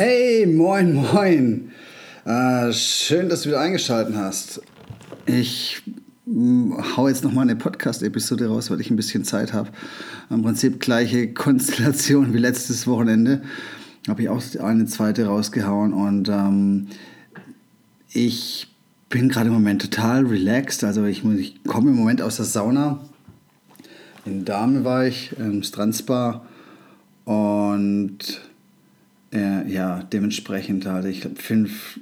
Hey, moin, moin. Äh, schön, dass du wieder eingeschaltet hast. Ich mh, hau jetzt nochmal eine Podcast-Episode raus, weil ich ein bisschen Zeit habe. Im Prinzip gleiche Konstellation wie letztes Wochenende. Habe ich auch eine zweite rausgehauen und ähm, ich bin gerade im Moment total relaxed. Also ich, ich komme im Moment aus der Sauna. In Dame war ich, im Strandspa und äh, ja, dementsprechend hatte ich fünf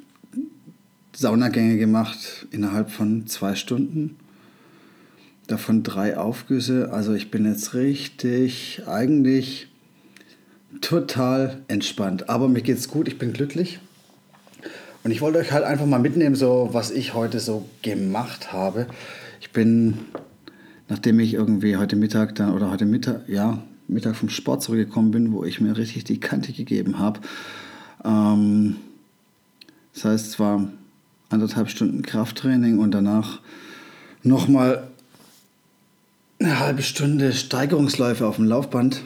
Saunagänge gemacht innerhalb von zwei Stunden. Davon drei Aufgüsse. Also ich bin jetzt richtig, eigentlich total entspannt. Aber mir geht's gut, ich bin glücklich. Und ich wollte euch halt einfach mal mitnehmen, so was ich heute so gemacht habe. Ich bin, nachdem ich irgendwie heute Mittag dann oder heute Mittag, ja, Mittag vom Sport zurückgekommen bin, wo ich mir richtig die Kante gegeben habe. Ähm, das heißt, es war anderthalb Stunden Krafttraining und danach nochmal eine halbe Stunde Steigerungsläufe auf dem Laufband.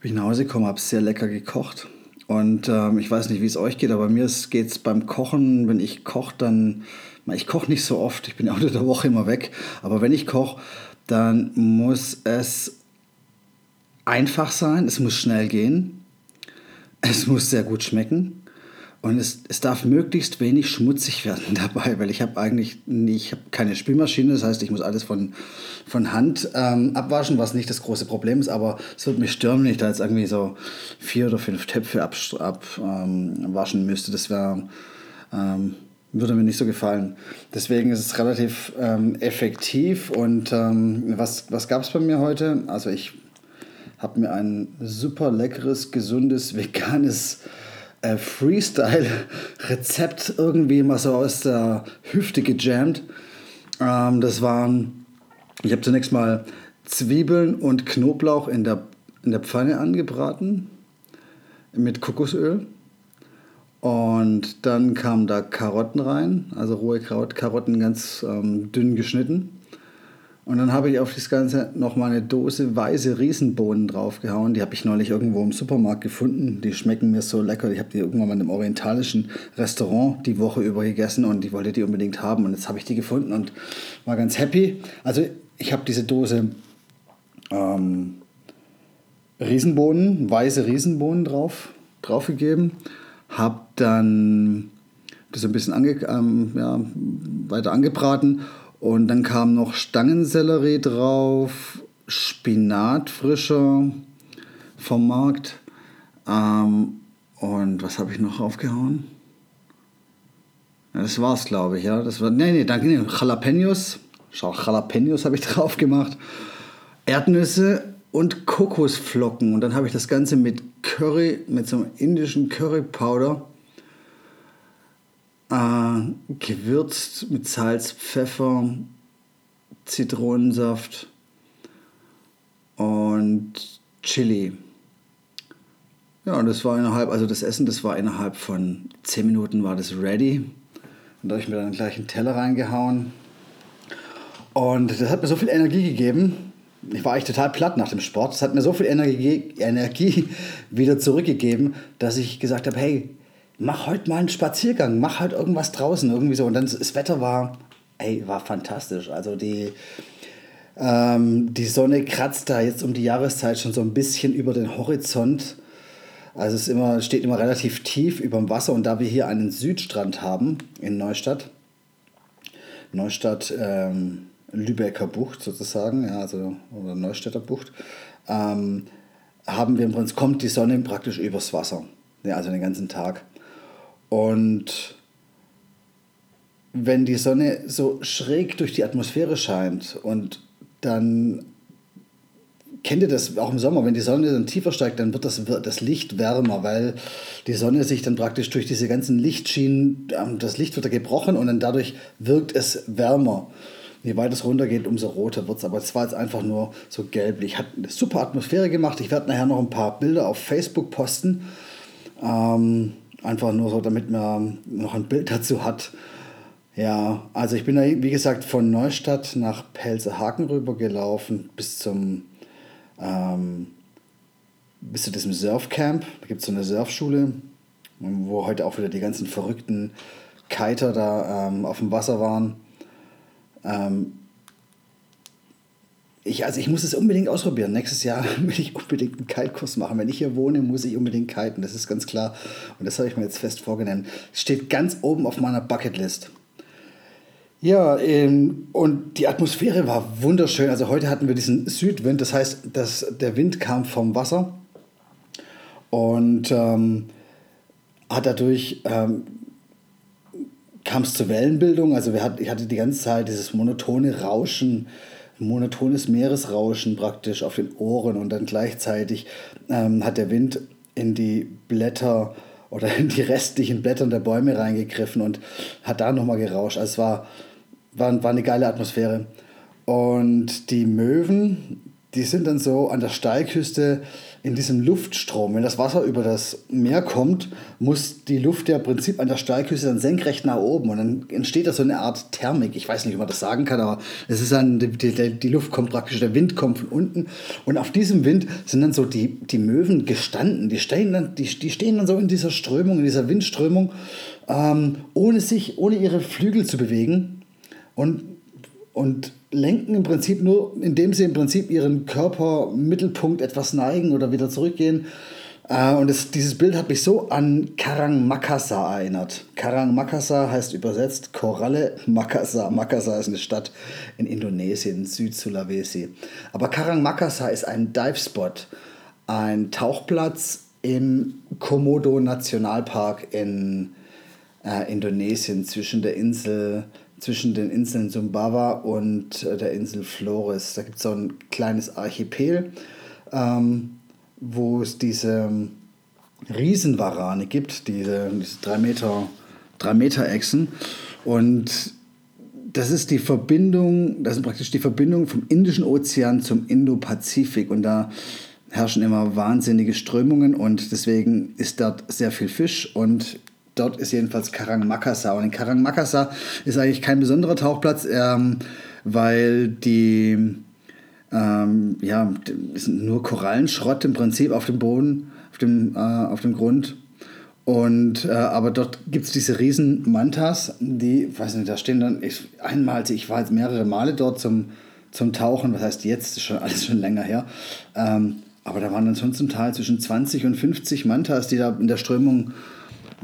Bin ich nach Hause gekommen, habe sehr lecker gekocht. Und ähm, ich weiß nicht, wie es euch geht, aber mir geht es beim Kochen, wenn ich koche, dann, ich koche nicht so oft, ich bin ja unter der Woche immer weg, aber wenn ich koche, dann muss es einfach sein, es muss schnell gehen, es muss sehr gut schmecken und es, es darf möglichst wenig schmutzig werden dabei, weil ich habe eigentlich nie, ich habe keine Spülmaschine, das heißt, ich muss alles von, von Hand ähm, abwaschen, was nicht das große Problem ist, aber es würde mich stören, wenn ich da jetzt irgendwie so vier oder fünf Töpfe abwaschen ab, ähm, müsste. Das wäre... Ähm, würde mir nicht so gefallen. Deswegen ist es relativ ähm, effektiv. Und ähm, was, was gab es bei mir heute? Also ich habe mir ein super leckeres, gesundes, veganes äh, Freestyle-Rezept irgendwie mal so aus der Hüfte gejammt. Ähm, das waren, ich habe zunächst mal Zwiebeln und Knoblauch in der, in der Pfanne angebraten mit Kokosöl. Und dann kamen da Karotten rein, also rohe Karotten ganz ähm, dünn geschnitten. Und dann habe ich auf das Ganze nochmal eine Dose weiße Riesenbohnen draufgehauen. Die habe ich neulich irgendwo im Supermarkt gefunden. Die schmecken mir so lecker. Ich habe die irgendwann mal in einem orientalischen Restaurant die Woche über gegessen und ich wollte die unbedingt haben. Und jetzt habe ich die gefunden und war ganz happy. Also ich habe diese Dose ähm, Riesenbohnen, weiße Riesenbohnen drauf, draufgegeben habe dann das ein bisschen ange, ähm, ja, weiter angebraten und dann kam noch Stangensellerie drauf, Spinat frischer vom Markt ähm, und was habe ich noch aufgehauen? Ja, das war's, glaube ich, ja. Das war, nee, nee, danke, nee, Jalapenos. Schau, Jalapenos habe ich drauf gemacht. Erdnüsse und Kokosflocken. Und dann habe ich das Ganze mit Curry, mit so einem indischen Curry Powder äh, gewürzt mit Salz, Pfeffer, Zitronensaft und Chili. Ja, und das war innerhalb, also das Essen, das war innerhalb von 10 Minuten war das ready. Und da habe ich mir dann gleich einen Teller reingehauen. Und das hat mir so viel Energie gegeben, ich war eigentlich total platt nach dem Sport. Es hat mir so viel Energie, Energie wieder zurückgegeben, dass ich gesagt habe, hey, mach heute mal einen Spaziergang, mach halt irgendwas draußen, irgendwie so. Und dann das Wetter war, ey, war fantastisch. Also die, ähm, die Sonne kratzt da jetzt um die Jahreszeit schon so ein bisschen über den Horizont. Also es immer, steht immer relativ tief über dem Wasser. Und da wir hier einen Südstrand haben in Neustadt, Neustadt, ähm, Lübecker Bucht sozusagen, ja, also oder Neustädter Bucht, ähm, haben wir im Prinzip, kommt die Sonne praktisch übers Wasser, ja, also den ganzen Tag. Und wenn die Sonne so schräg durch die Atmosphäre scheint und dann kennt ihr das auch im Sommer, wenn die Sonne dann tiefer steigt, dann wird das, das Licht wärmer, weil die Sonne sich dann praktisch durch diese ganzen Lichtschienen, ähm, das Licht wird da gebrochen und dann dadurch wirkt es wärmer. Je weiter es runtergeht, umso roter wird es. Aber es war jetzt einfach nur so gelblich. Hat eine super Atmosphäre gemacht. Ich werde nachher noch ein paar Bilder auf Facebook posten. Ähm, einfach nur so, damit man noch ein Bild dazu hat. Ja, also ich bin da, wie gesagt, von Neustadt nach Pelzerhaken rübergelaufen bis zum ähm, bis zu diesem Surfcamp. Da gibt es so eine Surfschule, wo heute auch wieder die ganzen verrückten Kiter da ähm, auf dem Wasser waren. Ähm, ich, also ich muss es unbedingt ausprobieren. Nächstes Jahr will ich unbedingt einen Kite-Kurs machen. Wenn ich hier wohne, muss ich unbedingt kiten. Das ist ganz klar. Und das habe ich mir jetzt fest vorgenommen. Steht ganz oben auf meiner Bucketlist. Ja, ähm, und die Atmosphäre war wunderschön. Also heute hatten wir diesen Südwind, das heißt, dass der Wind kam vom Wasser und ähm, hat dadurch ähm, kam es zur Wellenbildung. Also wir hat, ich hatte die ganze Zeit dieses monotone Rauschen, monotones Meeresrauschen praktisch auf den Ohren und dann gleichzeitig ähm, hat der Wind in die Blätter oder in die restlichen Blätter der Bäume reingegriffen und hat da nochmal gerauscht. Also es war war, war eine geile Atmosphäre. Und die Möwen, die sind dann so an der Steilküste in diesem Luftstrom. Wenn das Wasser über das Meer kommt, muss die Luft ja im Prinzip an der Steilküste dann senkrecht nach oben. Und dann entsteht da so eine Art Thermik. Ich weiß nicht, wie man das sagen kann, aber es ist dann, die, die, die Luft kommt praktisch, der Wind kommt von unten. Und auf diesem Wind sind dann so die, die Möwen gestanden. Die stehen, dann, die, die stehen dann so in dieser Strömung, in dieser Windströmung, ähm, ohne sich, ohne ihre Flügel zu bewegen und, und lenken im Prinzip nur, indem sie im Prinzip ihren Körpermittelpunkt etwas neigen oder wieder zurückgehen. Äh, und das, dieses Bild hat mich so an Karang Makassar erinnert. Karang Makassar heißt übersetzt Koralle Makassar. Makassar ist eine Stadt in Indonesien, Süd-Sulawesi. Aber Karang Makassar ist ein Dive-Spot, ein Tauchplatz im Komodo Nationalpark in äh, Indonesien zwischen der Insel zwischen den Inseln Sumbawa und äh, der Insel Flores. Da gibt es so ein kleines Archipel, ähm, wo es diese ähm, Riesenwarane gibt, diese, diese drei Meter, drei Meter Echsen. Und das ist die Verbindung, das ist praktisch die Verbindung vom Indischen Ozean zum Indo-Pazifik. Und da herrschen immer wahnsinnige Strömungen und deswegen ist dort sehr viel Fisch und dort ist jedenfalls Karang Makassar. Und in Karang Makassar ist eigentlich kein besonderer Tauchplatz, ähm, weil die, ähm, ja, ist nur Korallenschrott im Prinzip auf dem Boden, auf dem, äh, auf dem Grund. Und, äh, aber dort gibt es diese riesen Mantas, die, weiß nicht, da stehen dann, ich, einmal, ich war jetzt mehrere Male dort zum, zum Tauchen, was heißt jetzt, ist schon alles schon länger her. Ähm, aber da waren dann schon zum Teil zwischen 20 und 50 Mantas, die da in der Strömung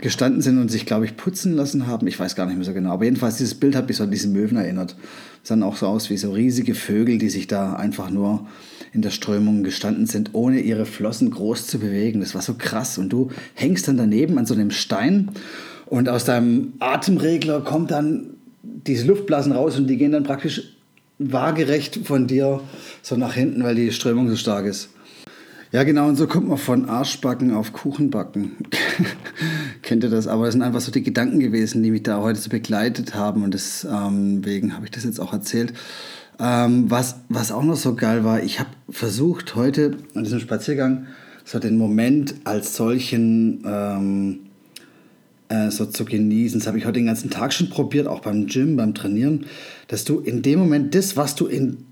gestanden sind und sich, glaube ich, putzen lassen haben. Ich weiß gar nicht mehr so genau. Aber jedenfalls, dieses Bild hat mich so an diesen Möwen erinnert. Es sah auch so aus wie so riesige Vögel, die sich da einfach nur in der Strömung gestanden sind, ohne ihre Flossen groß zu bewegen. Das war so krass. Und du hängst dann daneben an so einem Stein und aus deinem Atemregler kommt dann diese Luftblasen raus und die gehen dann praktisch waagerecht von dir so nach hinten, weil die Strömung so stark ist. Ja, genau, und so kommt man von Arschbacken auf Kuchenbacken. Kennt ihr das? Aber das sind einfach so die Gedanken gewesen, die mich da heute so begleitet haben und deswegen ähm, habe ich das jetzt auch erzählt. Ähm, was, was auch noch so geil war, ich habe versucht heute an diesem Spaziergang so den Moment als solchen ähm, äh, so zu genießen. Das habe ich heute den ganzen Tag schon probiert, auch beim Gym, beim Trainieren, dass du in dem Moment das, was du in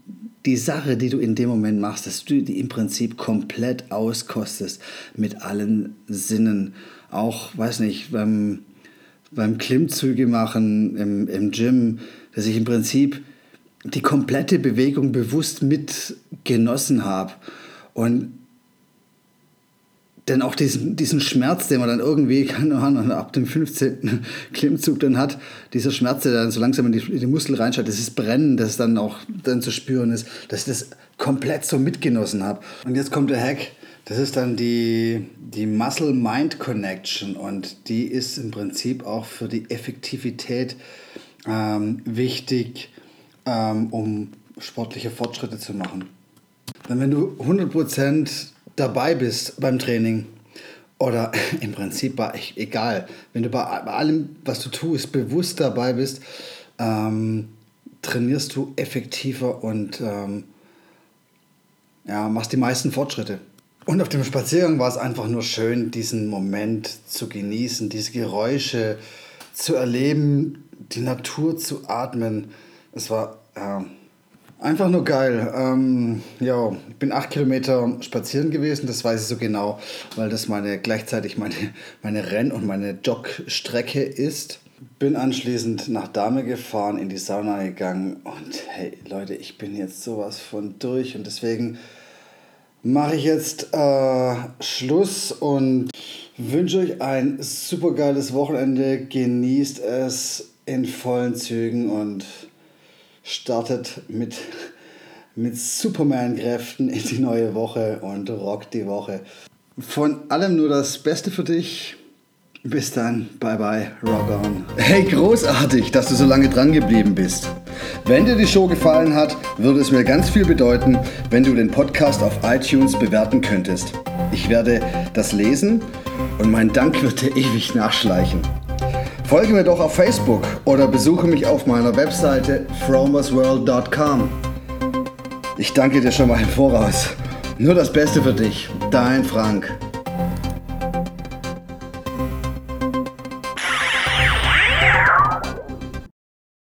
die Sache, die du in dem Moment machst, dass du die im Prinzip komplett auskostest mit allen Sinnen. Auch, weiß nicht, beim, beim Klimmzüge machen im, im Gym, dass ich im Prinzip die komplette Bewegung bewusst mitgenossen habe. Und denn auch diesen, diesen Schmerz, den man dann irgendwie, keine Ahnung, ab dem 15. Klimmzug dann hat, dieser Schmerz, der dann so langsam in die, in die Muskel reinschaut, dieses Brennen, das dann auch dann zu spüren ist, dass ich das komplett so mitgenossen habe. Und jetzt kommt der Hack. Das ist dann die, die Muscle-Mind-Connection und die ist im Prinzip auch für die Effektivität ähm, wichtig, ähm, um sportliche Fortschritte zu machen. wenn du 100% dabei bist beim Training oder im Prinzip bei, egal, wenn du bei, bei allem, was du tust, bewusst dabei bist, ähm, trainierst du effektiver und ähm, ja, machst die meisten Fortschritte. Und auf dem Spaziergang war es einfach nur schön, diesen Moment zu genießen, diese Geräusche zu erleben, die Natur zu atmen. Es war ja, einfach nur geil. Ähm, ja, ich bin acht Kilometer spazieren gewesen, das weiß ich so genau, weil das meine gleichzeitig meine, meine Renn- und meine Jogstrecke ist. Bin anschließend nach Dame gefahren, in die Sauna gegangen und hey Leute, ich bin jetzt sowas von durch und deswegen mache ich jetzt äh, Schluss und wünsche euch ein super geiles Wochenende. Genießt es in vollen Zügen und startet mit, mit Superman-Kräften in die neue Woche und rockt die Woche. Von allem nur das Beste für dich. Bis dann, bye bye, rock on. Hey, großartig, dass du so lange dran geblieben bist. Wenn dir die Show gefallen hat, würde es mir ganz viel bedeuten, wenn du den Podcast auf iTunes bewerten könntest. Ich werde das lesen und mein Dank wird dir ewig nachschleichen. Folge mir doch auf Facebook oder besuche mich auf meiner Webseite fromersworld.com. Ich danke dir schon mal im Voraus. Nur das Beste für dich, dein Frank.